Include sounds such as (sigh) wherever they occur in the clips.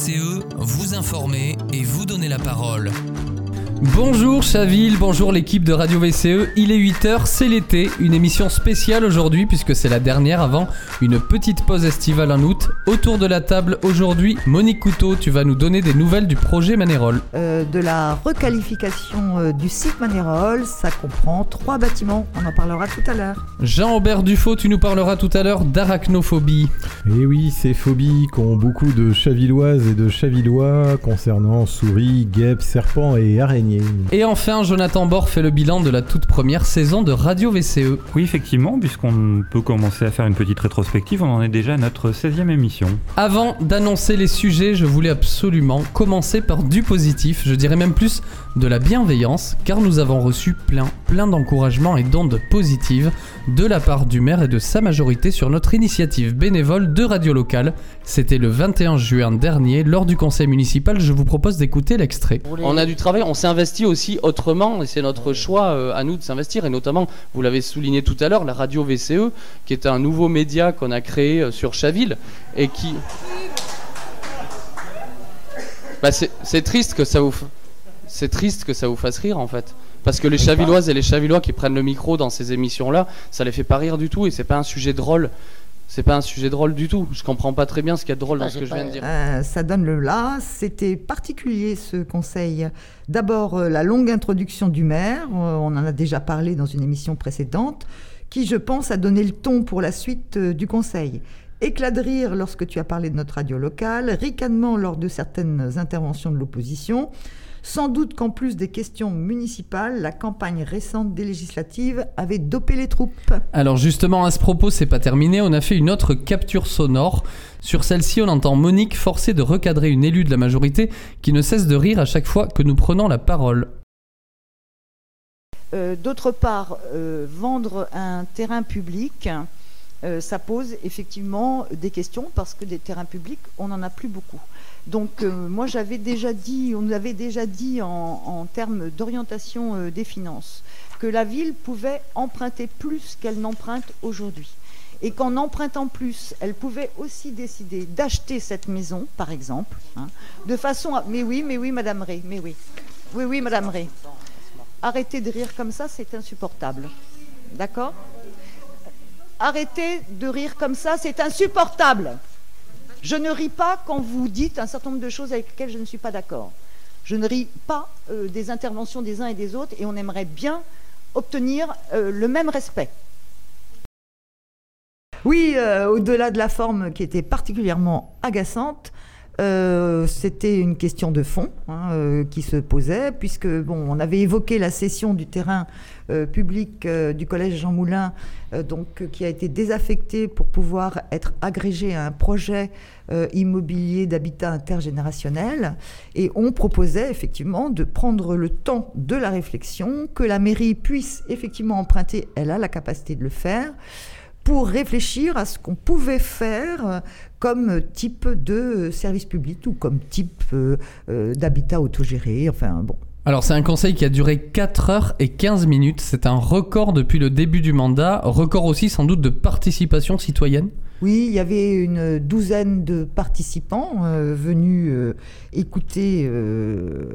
VCE, vous informer et vous donner la parole. Bonjour Chaville, bonjour l'équipe de Radio VCE, il est 8h, c'est l'été, une émission spéciale aujourd'hui puisque c'est la dernière avant une petite pause estivale en août. Autour de la table aujourd'hui, Monique Couteau, tu vas nous donner des nouvelles du projet Manérol. Euh, de la requalification euh, du site Manérol, ça comprend trois bâtiments, on en parlera tout à l'heure. Jean-Aubert Dufaux, tu nous parleras tout à l'heure d'arachnophobie. Et oui, ces phobies qu'ont beaucoup de chavilloises et de chavillois concernant souris, guêpes, serpents et araignées. Et enfin, Jonathan Bord fait le bilan de la toute première saison de Radio VCE. Oui, effectivement, puisqu'on peut commencer à faire une petite rétrospective, on en est déjà à notre 16e émission. Avant d'annoncer les sujets, je voulais absolument commencer par du positif, je dirais même plus de la bienveillance, car nous avons reçu plein, plein d'encouragements et d'ondes positives de la part du maire et de sa majorité sur notre initiative bénévole de radio locale. C'était le 21 juin dernier, lors du conseil municipal, je vous propose d'écouter l'extrait. On a du travail, on s'est investi aussi autrement, et c'est notre choix euh, à nous de s'investir, et notamment, vous l'avez souligné tout à l'heure, la radio VCE, qui est un nouveau média qu'on a créé euh, sur Chaville, et qui... Bah, c'est triste que ça vous c'est triste que ça vous fasse rire en fait. Parce que les Chavilloises et les Chavillois qui prennent le micro dans ces émissions-là, ça les fait pas rire du tout et c'est pas un sujet drôle. C'est pas un sujet drôle du tout. Je comprends pas très bien ce qu'il y a de drôle dans ce que je viens de dire. Euh, ça donne le là. C'était particulier ce conseil. D'abord, euh, la longue introduction du maire. Euh, on en a déjà parlé dans une émission précédente, qui, je pense, a donné le ton pour la suite du conseil. Éclat de rire lorsque tu as parlé de notre radio locale, ricanement lors de certaines interventions de l'opposition. Sans doute qu'en plus des questions municipales, la campagne récente des législatives avait dopé les troupes. Alors justement, à ce propos, c'est pas terminé, on a fait une autre capture sonore. Sur celle-ci, on entend Monique forcée de recadrer une élue de la majorité qui ne cesse de rire à chaque fois que nous prenons la parole. Euh, d'autre part, euh, vendre un terrain public, euh, ça pose effectivement des questions parce que des terrains publics, on n'en a plus beaucoup. Donc euh, moi j'avais déjà dit, on nous avait déjà dit en, termes d'orientation euh, des finances que la ville pouvait emprunter plus qu'elle n'emprunte aujourd'hui. Et qu'en empruntant plus, elle pouvait aussi décider d'acheter cette maison, par exemple, hein, de façon à... Mais oui, mais oui, Madame Ray, mais oui. Oui, oui, Madame Ray. Arrêtez de rire comme ça, c'est insupportable. D'accord? Arrêtez de rire comme ça, c'est insupportable. Je ne ris pas quand vous dites un certain nombre de choses avec lesquelles je ne suis pas d'accord. Je ne ris pas euh, des interventions des uns et des autres et on aimerait bien obtenir euh, le même respect. Oui, euh, au-delà de la forme qui était particulièrement agaçante, c'était une question de fond hein, qui se posait, puisque on avait évoqué la cession du terrain euh, public euh, du collège Jean Moulin, euh, qui a été désaffecté pour pouvoir être agrégé à un projet immobilier d'habitat intergénérationnel. Et on proposait effectivement de prendre le temps de la réflexion, que la mairie puisse effectivement emprunter, elle a la capacité de le faire pour réfléchir à ce qu'on pouvait faire comme type de service public ou comme type d'habitat autogéré. Enfin, bon. Alors c'est un conseil qui a duré 4 heures et 15 minutes, c'est un record depuis le début du mandat, record aussi sans doute de participation citoyenne oui, il y avait une douzaine de participants euh, venus euh, écouter euh,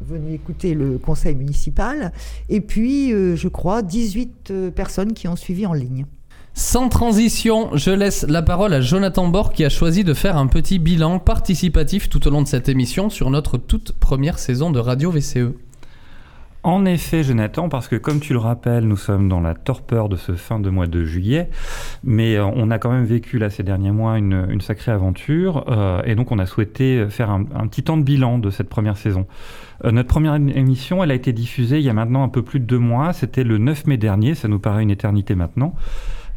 venus écouter le conseil municipal, et puis, je crois, 18 personnes qui ont suivi en ligne. Sans transition, je laisse la parole à Jonathan Bord qui a choisi de faire un petit bilan participatif tout au long de cette émission sur notre toute première saison de Radio VCE. En effet, Jonathan, parce que comme tu le rappelles, nous sommes dans la torpeur de ce fin de mois de juillet, mais euh, on a quand même vécu là ces derniers mois une, sacrée aventure, euh, et donc on a souhaité faire un, petit temps de bilan de cette première saison. Euh, notre première émission, elle a été diffusée il y a maintenant un peu plus de deux mois, c'était le 9 mai dernier, ça nous paraît une éternité maintenant.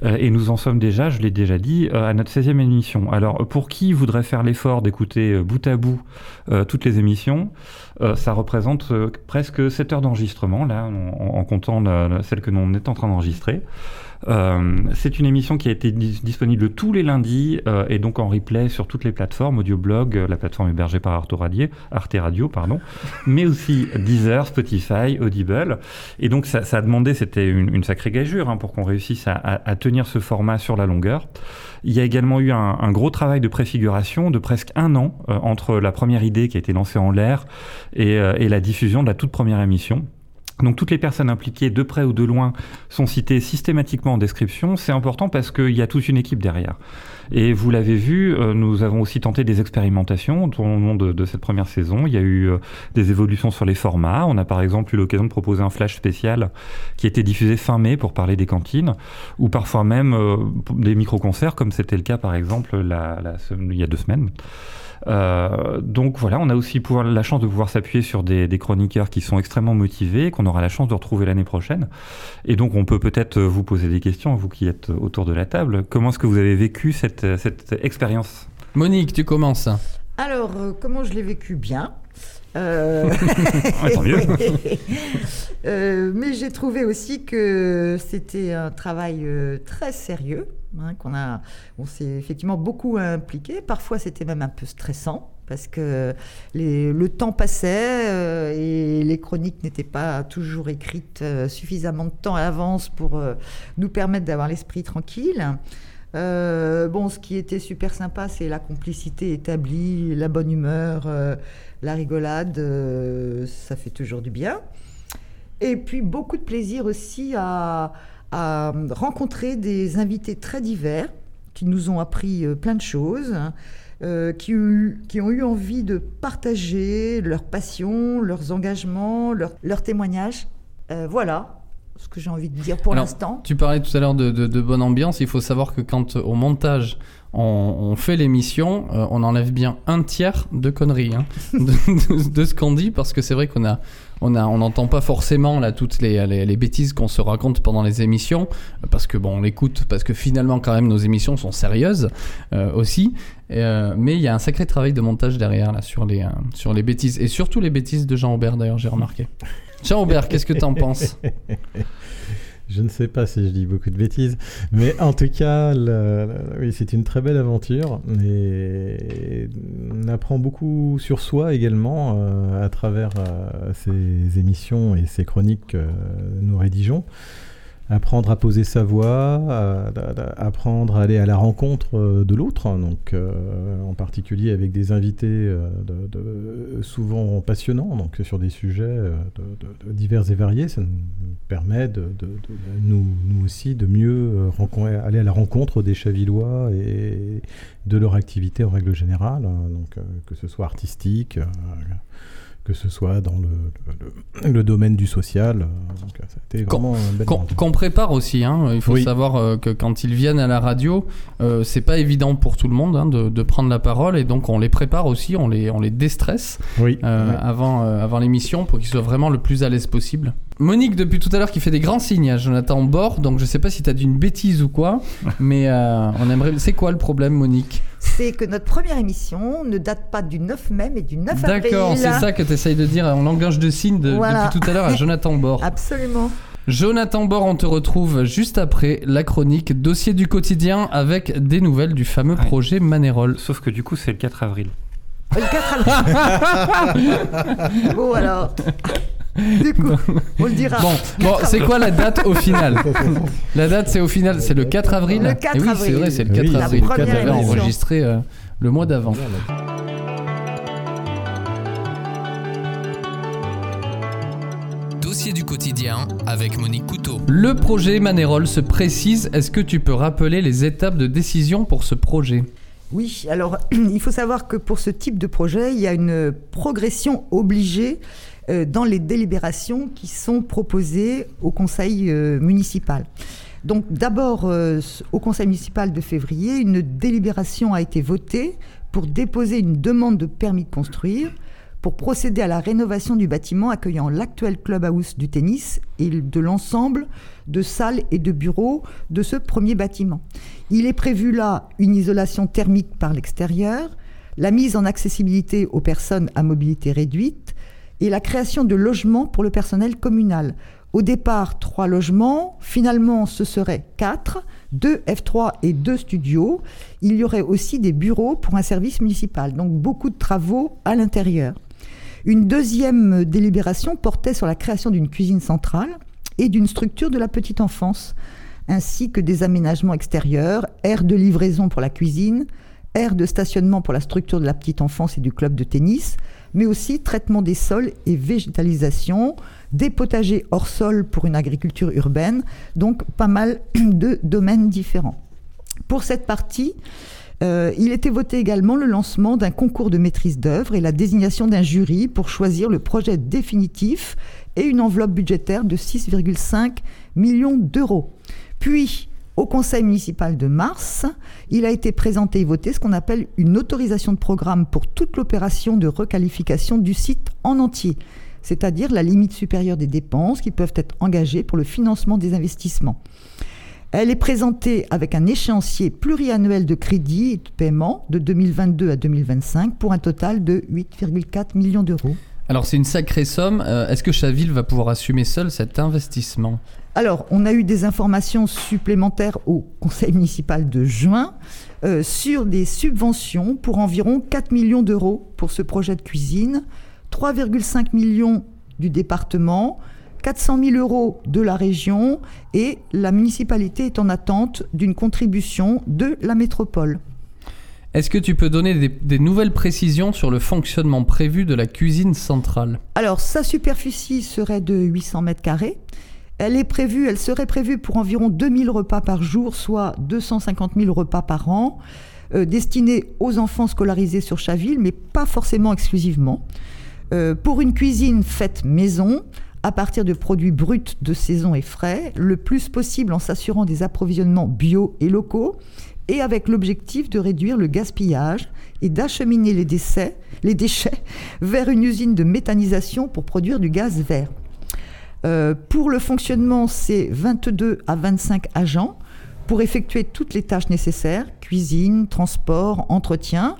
Euh, et nous en sommes déjà, je l'ai déjà dit, euh, à notre 16e émission. Alors, pour qui voudrait faire l'effort d'écouter euh, bout à bout toutes les émissions, ça représente presque 7 heures d'enregistrement, là, en, comptant celle que l'on est en train d'enregistrer. Euh, c'est une émission qui a été dis- disponible tous les lundis euh, et donc en replay sur toutes les plateformes, Audioblog, euh, la plateforme hébergée par Arte Radio, Arte Radio pardon, (laughs) mais aussi Deezer, Spotify, Audible. Et donc ça, ça a demandé, c'était une, une sacrée gageure hein, pour qu'on réussisse à, à- à tenir ce format sur la longueur. Il y a également eu un, un gros travail de préfiguration de presque un an euh, entre la première idée qui a été lancée en l'air et, euh, et la diffusion de la toute première émission. Donc toutes les personnes impliquées de près ou de loin sont citées systématiquement en description. C'est important parce qu'il y a toute une équipe derrière. Et vous l'avez vu, euh, nous avons aussi tenté des expérimentations au long de, cette première saison. Il y a eu euh, des évolutions sur les formats. On a par exemple eu l'occasion de proposer un flash spécial qui été diffusé fin mai pour parler des cantines, ou parfois même euh, des micro-concerts, comme c'était le cas par exemple la- la il y a deux semaines. Donc voilà, on a aussi la chance de pouvoir s'appuyer sur des, des chroniqueurs qui sont extrêmement motivés, qu'on aura la chance de retrouver l'année prochaine. Et donc on peut peut-être vous poser des questions, vous qui êtes autour de la table. Comment est-ce que vous avez vécu cette, euh, cette expérience Monique, tu commences. Alors, euh, comment je l'ai vécu bien Euh, (laughs) Ouais, tant mieux. (laughs) Euh, mais j'ai trouvé aussi que c'était un travail euh, très sérieux, hein, qu'on a, on s'est effectivement beaucoup impliqué. Parfois, c'était même un peu stressant parce que les- le temps passait euh, et les chroniques n'étaient pas toujours écrites euh, suffisamment de temps à l'avance pour euh, nous permettre d'avoir l'esprit tranquille. Euh, bon, ce qui était super sympa, c'est la complicité établie, la bonne humeur, euh, la rigolade, euh, ça fait toujours du bien. Et puis beaucoup de plaisir aussi à, rencontrer des invités très divers qui nous ont appris plein de choses, hein, qui, ont eu envie de partager leurs passions, leurs engagements, leurs, témoignages. Voilà ce que j'ai envie de dire pour l'instant. Tu parlais tout à l'heure de, de- de bonne ambiance. Il faut savoir que quand au montage on, fait l'émission, euh, on enlève bien un tiers de conneries hein, (laughs) de, ce qu'on dit parce que c'est vrai qu'on a on on n'entend pas forcément là toutes les, les, bêtises qu'on se raconte pendant les émissions parce que bon on l'écoute parce que finalement quand même nos émissions sont sérieuses euh, aussi. Euh, mais il y a un sacré travail de montage derrière là sur les sur les bêtises et surtout les bêtises de Jean Aubert d'ailleurs j'ai remarqué. Jean Aubert, qu'est-ce que t'en penses? Je ne sais pas si je dis beaucoup de bêtises, mais en tout cas, oui, c'est une très belle aventure et on apprend beaucoup sur soi également euh, à travers euh, ces émissions et ces chroniques que nous rédigeons. Apprendre à poser sa voix, apprendre à aller à la rencontre euh, de l'autre, hein, donc euh, en particulier avec des invités euh, souvent passionnants, donc sur des sujets divers et variés. Ça nous permet de, nous, nous aussi de mieux aller à la rencontre des Chavillois et de leur activité en règle générale, hein, donc que ce soit artistique. Que ce soit dans le, le- le domaine du social. donc, ça a été Qu'on- vraiment prépare aussi, hein. il faut Oui. savoir euh, que quand ils viennent à la radio, euh, c'est pas évident pour tout le monde hein, de, de prendre la parole et donc on les prépare aussi, on les, on les déstresse Oui, euh, avant, euh, avant l'émission pour qu'ils soient vraiment le plus à l'aise possible. Monique, depuis tout à l'heure, qui fait des grands signes à Jonathan Bord, donc je sais pas si t'as dit une bêtise ou quoi, (laughs) mais euh, on aimerait. C'est quoi le problème, Monique? C'est que notre première émission ne date pas du 9 mai, mais du 9 avril. D'accord, c'est ça que tu essayes de dire en langage de signes de- Voilà. depuis tout à l'heure à Jonathan Bord. (laughs) Absolument. Jonathan Bord, on te retrouve juste après la chronique Dossier du quotidien avec des nouvelles du fameux Ouais. projet Manérol. Sauf que du coup, c'est le 4 avril. Le 4 avril. (laughs) bon, alors. (laughs) Du coup, on le dira. Bon, bon c'est quoi la date au final (laughs) La date, c'est au final, c'est le 4 avril. Le 4 Et oui, c'est vrai, c'est le Oui, 4 la avril. première On avait enregistré euh, le mois d'avant. Dossier du quotidien avec Monique Couteau. Le projet Manérol se précise. Est-ce que tu peux rappeler les étapes de décision pour ce projet? Oui, alors (clears throat) il faut savoir que pour ce type de projet, il y a une progression obligée euh, dans les délibérations qui sont proposées au conseil euh, municipal. Donc d'abord, euh, au conseil municipal de février, une délibération a été votée pour déposer une demande de permis de construire pour procéder à la rénovation du bâtiment accueillant l'actuel clubhouse du tennis et de l'ensemble de salles et de bureaux de ce premier bâtiment. Il est prévu là une isolation thermique par l'extérieur, la mise en accessibilité aux personnes à mobilité réduite et la création de logements pour le personnel communal. Au départ, trois logements. Finalement, ce serait quatre, deux F3 et deux studios. Il y aurait aussi des bureaux pour un service municipal. Donc beaucoup de travaux à l'intérieur. Une deuxième délibération portait sur la création d'une cuisine centrale et d'une structure de la petite enfance, ainsi que des aménagements extérieurs, aires de livraison pour la cuisine, aires de stationnement pour la structure de la petite enfance et du club de tennis, mais aussi traitement des sols et végétalisation, des potagers hors sol pour une agriculture urbaine, donc pas mal (clears throat) de domaines différents. Pour cette partie, euh, il était voté également le lancement d'un concours de maîtrise d'œuvre et la désignation d'un jury pour choisir le projet définitif et une enveloppe budgétaire de 6,5 millions d'euros. Puis, au conseil municipal de mars, il a été présenté et voté ce qu'on appelle une autorisation de programme pour toute l'opération de requalification du site en entier, c'est-à-dire la limite supérieure des dépenses qui peuvent être engagées pour le financement des investissements. Elle est présentée avec un échéancier pluriannuel de crédit et de paiement de 2022 à 2025 pour un total de 8,4 millions d'euros. Alors c'est une sacrée somme. Euh, Est-ce que Chaville va pouvoir assumer seul cet investissement? Alors, on a eu des informations supplémentaires au conseil municipal de juin euh, sur des subventions pour environ 4 millions d'euros pour ce projet de cuisine, 3,5 millions du département, 400 000 euros de la région et la municipalité est en attente d'une contribution de la métropole. Est-ce que tu peux donner des, nouvelles précisions sur le fonctionnement prévu de la cuisine centrale? Alors, sa superficie serait de 800 mètres carrés. Elle est prévue, serait prévue pour environ 2000 repas par jour, soit 250 000 repas par an, euh, destinés aux enfants scolarisés sur Chaville, mais pas forcément exclusivement. Euh, pour une cuisine faite maison, à partir de produits bruts de saison et frais, le plus possible en s'assurant des approvisionnements bio et locaux, et avec l'objectif de réduire le gaspillage et d'acheminer les, déchets vers une usine de méthanisation pour produire du gaz vert. Euh, pour le fonctionnement, c'est 22 à 25 agents pour effectuer toutes les tâches nécessaires, cuisine, transport, entretien.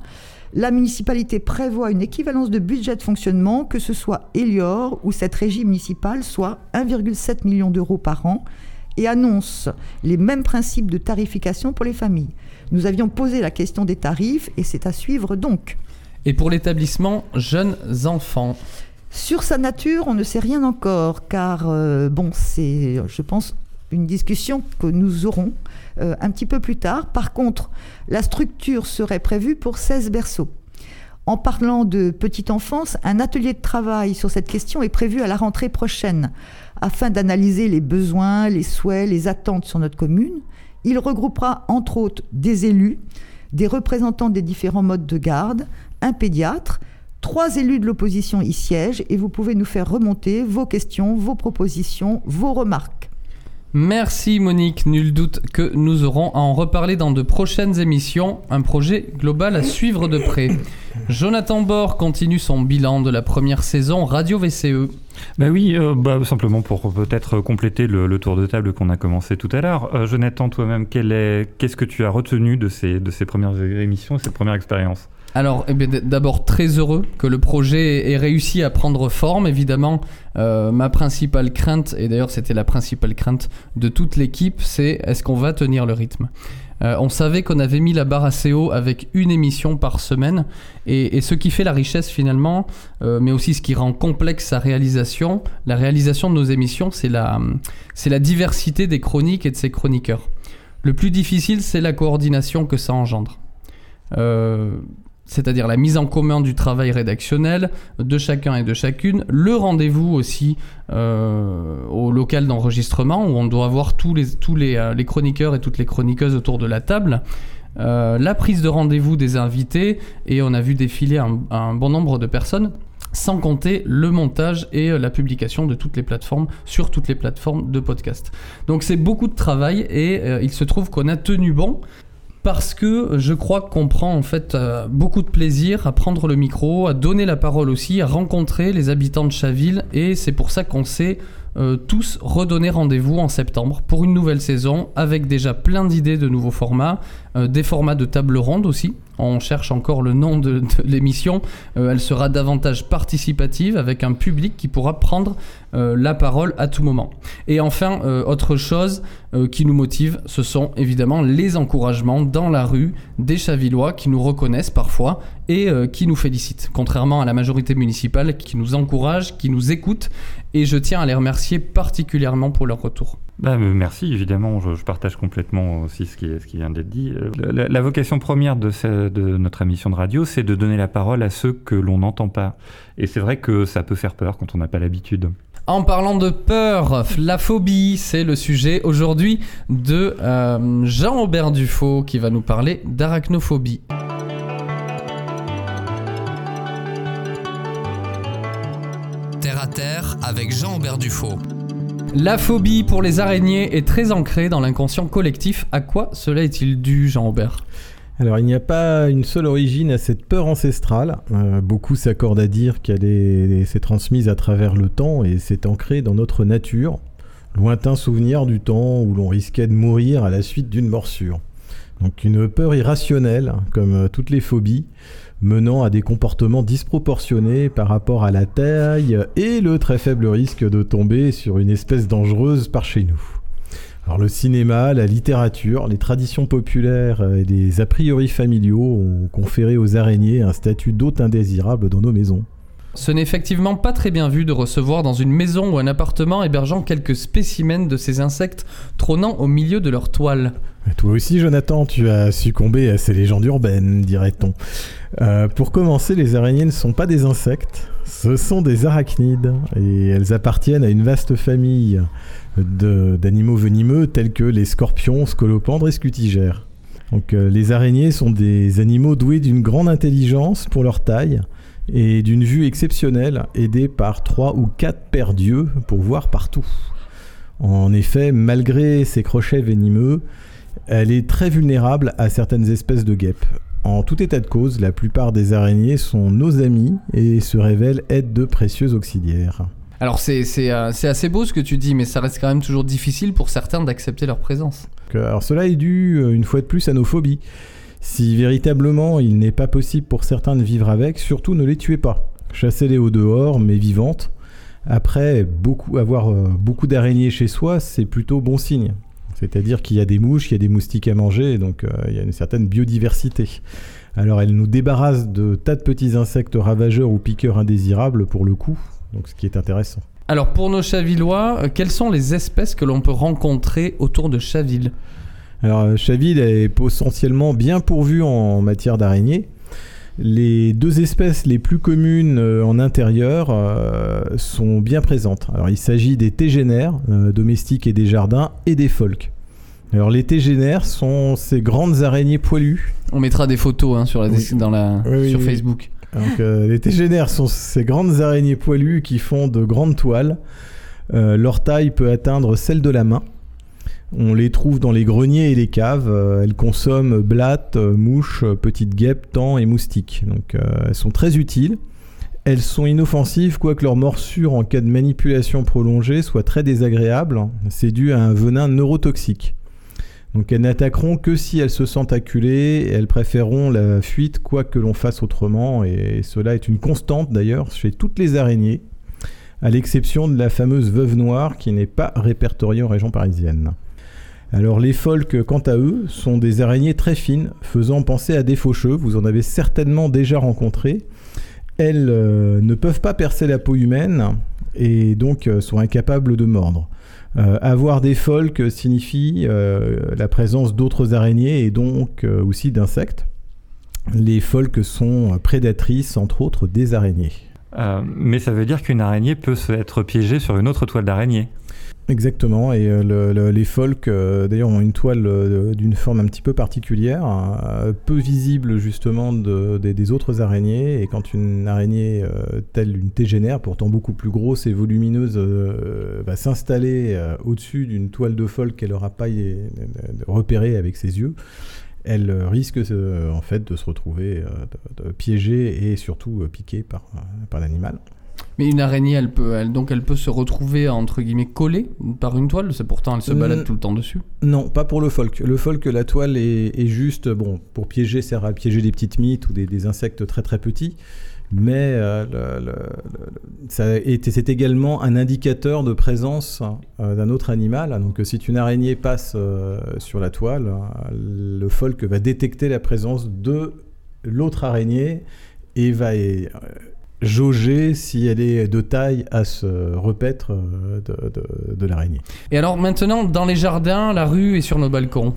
La municipalité prévoit une équivalence de budget de fonctionnement, que ce soit Elior ou cette régie municipale, soit 1,7 million d'euros par an, et annonce les mêmes principes de tarification pour les familles. Nous avions posé la question des tarifs et c'est à suivre donc. Et pour l'établissement Jeunes Enfants Sur sa nature, on ne sait rien encore, car euh, bon, c'est, je pense, une discussion que nous aurons euh, un petit peu plus tard. Par contre, la structure serait prévue pour 16 berceaux. En parlant de petite enfance, un atelier de travail sur cette question est prévu à la rentrée prochaine, afin d'analyser les besoins, les souhaits, les attentes sur notre commune. Il regroupera entre autres des élus, des représentants des différents modes de garde, un pédiatre, Trois élus de l'opposition y siègent et vous pouvez nous faire remonter vos questions, vos propositions, vos remarques. Merci Monique, nul doute que nous aurons à en reparler dans de prochaines émissions, un projet global à suivre de près. Jonathan Bord continue son bilan de la première saison Radio VCE. Bah oui, euh, bah, simplement pour peut-être compléter le, le tour de table qu'on a commencé tout à l'heure. Euh, Jonathan, toi-même, qu'est-ce que tu as retenu de ces, de ces premières émissions, cette première expérience Alors, eh d'abord très heureux que le projet ait réussi à prendre forme. Évidemment, euh, ma principale crainte, et d'ailleurs c'était la principale crainte de toute l'équipe, c'est est-ce qu'on va tenir le rythme? Euh, On savait qu'on avait mis la barre assez haut avec une émission par semaine, et, ce qui fait la richesse finalement, euh, mais aussi ce qui rend complexe sa réalisation, la réalisation de nos émissions, c'est la, c'est la diversité des chroniques et de ses chroniqueurs. Le plus difficile, c'est la coordination que ça engendre. Euh, c'est-à-dire la mise en commun du travail rédactionnel de chacun et de chacune, le rendez-vous aussi euh, au local d'enregistrement où on doit avoir tous les, tous les, euh, les chroniqueurs et toutes les chroniqueuses autour de la table, euh, la prise de rendez-vous des invités et on a vu défiler un, bon nombre de personnes sans compter le montage et la publication de toutes les plateformes sur toutes les plateformes de podcast. Donc c'est beaucoup de travail et il se trouve qu'on a tenu bon parce que je crois qu'on prend en fait euh, beaucoup de plaisir à prendre le micro, à donner la parole aussi, à rencontrer les habitants de Chaville et c'est pour ça qu'on s'est euh, tous redonner rendez-vous en septembre pour une nouvelle saison avec déjà plein d'idées de nouveaux formats, euh, des formats de table ronde aussi. On cherche encore le nom de, l'émission. Euh, elle sera davantage participative avec un public qui pourra prendre la parole à tout moment. Et enfin, autre chose qui nous motive, ce sont évidemment les encouragements dans la rue des Chavillois qui nous reconnaissent parfois et qui nous félicitent, contrairement à la majorité municipale qui nous encourage, qui nous écoute. Et je tiens à les remercier particulièrement pour leur retour. Bah, merci, évidemment, je, je partage complètement aussi ce qui, ce qui vient d'être dit. Euh, La, la vocation première de, ce- de notre émission de radio, c'est de donner la parole à ceux que l'on n'entend pas. Et c'est vrai que ça peut faire peur quand on n'a pas l'habitude. En parlant de peur, la phobie, c'est le sujet aujourd'hui de euh, Jean-Aubert Dufaux qui va nous parler d'arachnophobie. Terre à terre avec Jean-Aubert Dufaux. La phobie pour les araignées est très ancrée dans l'inconscient collectif. À quoi cela est-il dû, Jean-Aubert Alors, il n'y a pas une seule origine à cette peur ancestrale. Euh, beaucoup s'accordent à dire qu'elle est- s'est transmise à travers le temps et s'est ancrée dans notre nature. Lointain souvenir du temps où l'on risquait de mourir à la suite d'une morsure. Donc une peur irrationnelle, comme euh, toutes les phobies, menant à des comportements disproportionnés par rapport à la taille et le très faible risque de tomber sur une espèce dangereuse par chez nous. Alors le cinéma, la littérature, les traditions populaires euh, et les a priori familiaux ont conféré aux araignées un statut d'hôte indésirable dans nos maisons. Ce n'est effectivement pas très bien vu de recevoir dans une maison ou un appartement hébergeant quelques spécimens de ces insectes trônant au milieu de leur toile. Toi aussi, Jonathan, tu as succombé à ces légendes urbaines, dirait-on. Euh, pour commencer, les araignées ne sont pas des insectes, ce sont des arachnides, et elles appartiennent à une vaste famille d'animaux venimeux tels que les scorpions, scolopendres et scutigères. Donc, euh, les araignées sont des animaux doués d'une grande intelligence pour leur taille et d'une vue exceptionnelle, aidés par trois ou quatre paires d'yeux pour voir partout. En effet, malgré ses crochets venimeux, elle est très vulnérable à certaines espèces de guêpes. En tout état de cause, la plupart des araignées sont nos amis et se révèlent être de précieux auxiliaires. Alors c'est euh, c'est assez beau ce que tu dis, mais ça reste quand même toujours difficile pour certains d'accepter leur présence. Alors cela est dû, euh, une fois de plus, à nos phobies. Si véritablement il n'est pas possible pour certains de vivre avec, surtout ne les tuez pas. Chassez-les au dehors, mais vivantes. Après, beaucoup, avoir euh, beaucoup d'araignées chez soi, c'est plutôt bon signe. C'est-à-dire qu'il y a des mouches, il y a des moustiques à manger, donc euh, il y a une certaine biodiversité. Alors elles nous débarrassent de tas de petits insectes ravageurs ou piqueurs indésirables pour le coup, donc ce qui est intéressant. Alors pour nos chavillois, euh, quelles sont les espèces que l'on peut rencontrer autour de Chaville? Alors, euh, Chaville est potentiellement bien pourvu en matière d'araignées. Les deux espèces les plus communes euh, en intérieur euh, sont bien présentes. Alors, il s'agit des tégénaires, euh, domestiques et des jardins, et des. Alors, les tégénaires sont ces grandes araignées poilues. On mettra des photos hein, sur, la, Oui. dans la, Oui, oui, sur oui. Facebook. Donc, euh, les tégénaires sont ces grandes araignées poilues qui font de grandes toiles. Euh, leur taille peut atteindre celle de la main. On les trouve dans les greniers et les caves. Euh, elles consomment blattes, euh, mouches, euh, petites guêpes, tans et moustiques. Donc elles sont très utiles. Elles sont inoffensives, quoique leur morsure en cas de manipulation prolongée soit très désagréable. C'est dû à un venin neurotoxique. Donc elles n'attaqueront que si elles se sentent acculées, elles préféreront la fuite quoi que l'on fasse autrement, et cela est une constante d'ailleurs chez toutes les araignées, à l'exception de la fameuse veuve noire qui n'est pas répertoriée en région parisienne. Alors les pholques, quant à eux, sont des araignées très fines, faisant penser à des faucheux, vous en avez certainement déjà rencontré. Elles euh, ne peuvent pas percer la peau humaine et donc euh, sont incapables de mordre. Euh, avoir des pholques signifie la présence d'autres araignées et donc aussi d'insectes. Les pholques sont prédatrices, entre autres, des araignées. Mais ça veut dire qu'une araignée peut se être piégée sur une autre toile d'araignée. Exactement, et euh, le- le- les pholques, euh, d'ailleurs, ont une toile euh, d'une forme un petit peu particulière, euh, peu visible justement de- des- autres araignées, et quand une araignée telle une tégénaire, pourtant beaucoup plus grosse et volumineuse, va s'installer au-dessus d'une toile de pholque qu'elle n'aura pas repérée avec ses yeux, elle risque en fait de se retrouver piégée et surtout piquée par l'animal. Mais une araignée, elle peut, elle, donc elle peut se retrouver entre guillemets collée par une toile. C'est pourtant elle se balade Mm. tout le temps dessus. Non, pas pour le folk. Le folk, la toile est, est juste, bon, pour piéger, sert à piéger des petites mites ou des, des insectes très très petits. Mais euh, le- le- le- ça est- c'est également un indicateur de présence euh, d'un autre animal. Donc, euh, si une araignée passe euh, sur la toile, euh, le folk va détecter la présence de l'autre araignée et va euh, jauger si elle est de taille à se repaître euh, de, de- de l'araignée. Et alors maintenant, dans les jardins, la rue et sur nos balcons.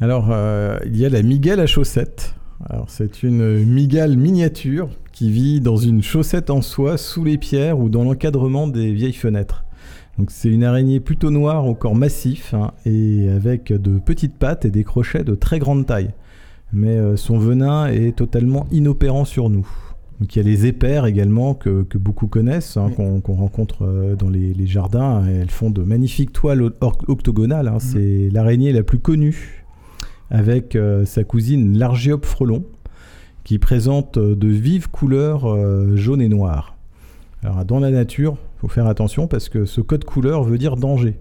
Alors, euh, il y a la migale à chaussettes. Alors, c'est une migale miniature qui vit dans une chaussette en soie sous les pierres ou dans l'encadrement des vieilles fenêtres. Donc, c'est une araignée plutôt noire au corps massif hein, et avec de petites pattes et des crochets de très grande taille. Mais euh, son venin est totalement inopérant sur nous. Donc, il y a les épères également que, que beaucoup connaissent, hein, Oui. qu'on rencontre euh, dans les, les jardins. Elles font de magnifiques toiles octogonales. hein. C'est l'araignée la plus connue avec euh, sa cousine l'Argiope frelon, qui présente euh, de vives couleurs euh, jaune et noir. Alors dans la nature, il faut faire attention parce que ce code couleur veut dire danger.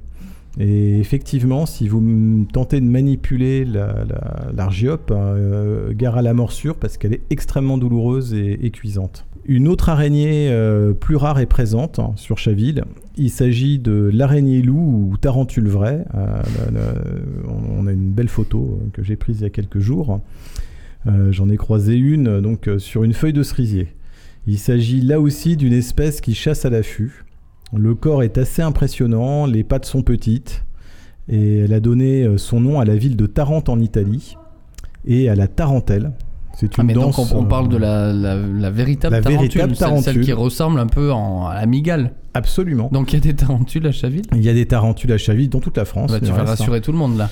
Et effectivement, si vous tentez de manipuler la- la- l'Argiope, euh, gare à la morsure parce qu'elle est extrêmement douloureuse et, cuisante. Une autre araignée euh, plus rare est présente hein, sur Chaville. Il s'agit de l'araignée loup ou tarentule vraie. Euh, on- a une belle photo que j'ai prise il y a quelques jours. J'en ai croisé une donc sur une feuille de cerisier. Il s'agit là aussi d'une espèce qui chasse à l'affût. Le corps est assez impressionnant, les pattes sont petites et elle a donné euh, son nom à la ville de Tarente en Italie et à la tarentelle. C'est une Ah, mais danse. donc on, on euh, parle de la, la, la véritable La tarentule, véritable celle- qui ressemble un peu en, à la migale. Absolument. Donc il y a des tarentules à Chaville? Il y a des tarentules à Chaville dans toute la France. Bah, tu vas hein. rassurer tout le monde là.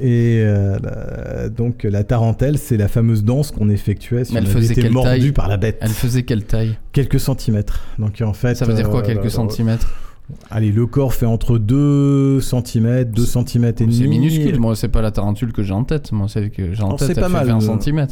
Et euh, donc la tarentelle, c'est la fameuse danse qu'on effectuait si Mais elle faisait mordu taille par la bête. Elle faisait quelle taille? Quelques centimètres. Donc en fait, Ça veut dire quoi euh, quelques euh, centimètres? Allez, le corps fait entre 2 cm, 2 cm et demi. C'est minuscule. Moi, c'est pas la tarentule que j'ai en tête. Moi, c'est que j'ai en Oh, tête. c'est Elle pas fait mal, 20 cm.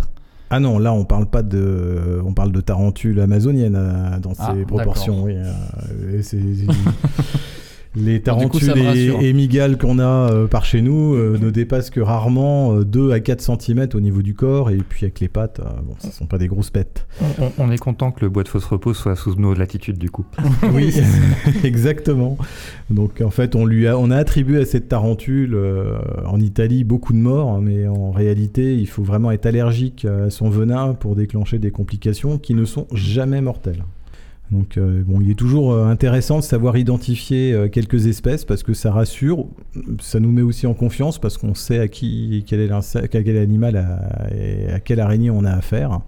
Ah non, là on parle pas de, on parle de tarentule amazonienne euh, dans Ah, ses proportions. Oui, euh, c'est- (laughs) les tarentules et, et migales qu'on a euh, par chez nous euh, ne dépassent que rarement euh, 2 à 4 cm au niveau du corps et puis avec les pattes, euh, bon, ce sont pas des grosses bêtes. On, on est content que le bois de fausse repos soit sous nos latitudes du coup. (laughs) Oui, (laughs) exactement. Donc en fait, on lui a, on a attribué à cette tarentule euh, en Italie beaucoup de morts, hein, mais en réalité, il faut vraiment être allergique à son venin pour déclencher des complications qui ne sont jamais mortelles. Donc euh, bon, il est toujours euh, intéressant de savoir identifier euh, quelques espèces parce que ça rassure, ça nous met aussi en confiance parce qu'on sait à qui quel l'insecte, quel animal à- et à quelle araignée on a affaire.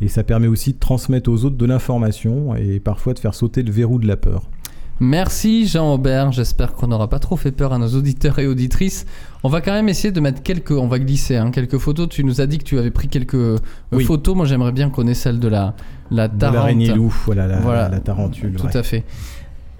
Et ça permet aussi de transmettre aux autres de l'information et parfois de faire sauter le verrou de la peur. Merci Jean Aubert. J'espère qu'on n'aura pas trop fait peur à nos auditeurs et auditrices. On va quand même essayer de mettre quelques. On va glisser hein, quelques photos. Tu nous as dit que tu avais pris quelques euh, Oui. photos. Moi, j'aimerais bien qu'on ait celle de la la De tarente. l'araignée loup, voilà la, Voilà. la tarentule. Tout ouais. à fait.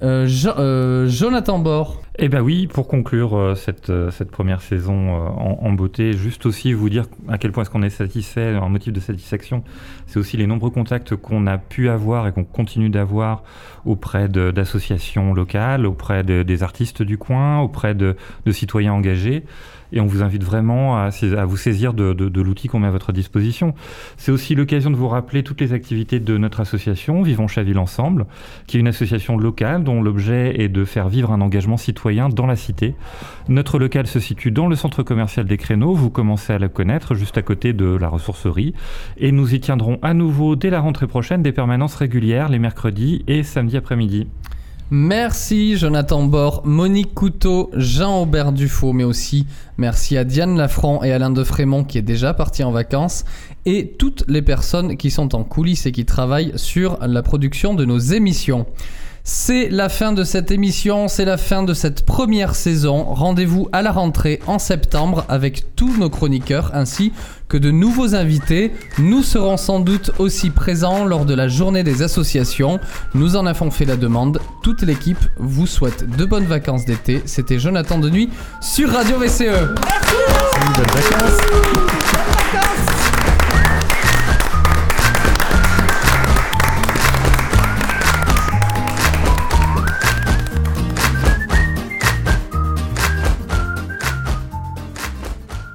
Euh, Jo- euh, Jonathan Bord. Eh ben oui, pour conclure euh, cette, euh, cette première saison euh, en, beauté, juste aussi vous dire à quel point est-ce qu'on est satisfait, un motif de satisfaction, c'est aussi les nombreux contacts qu'on a pu avoir et qu'on continue d'avoir auprès d'associations locales, auprès de- des artistes du coin, auprès de citoyens engagés. Et on vous invite vraiment à, vous saisir de, de- de l'outil qu'on met à votre disposition. C'est aussi l'occasion de vous rappeler toutes les activités de notre association, Vivons Chaville Ensemble, qui est une association locale dont l'objet est de faire vivre un engagement citoyen dans la cité. Notre local se situe dans le centre commercial des Créneaux, vous commencez à le connaître, juste à côté de la ressourcerie. Et nous y tiendrons à nouveau dès la rentrée prochaine des permanences régulières les mercredis et samedis après-midi. Merci Jonathan Bord, Monique Couteau, Jean-Aubert Dufaux, mais aussi merci à Diane Lafranc et Alain de Frémont qui est déjà parti en vacances et toutes les personnes qui sont en coulisses et qui travaillent sur la production de nos émissions. C'est la fin de cette émission, c'est la fin de cette première saison. Rendez-vous à la rentrée en septembre avec tous nos chroniqueurs ainsi que de nouveaux invités. Nous serons sans doute aussi présents lors de la journée des associations. Nous en avons fait la demande. Toute l'équipe vous souhaite de bonnes vacances d'été. C'était Jonathan Denuy sur Radio VCE. Bonne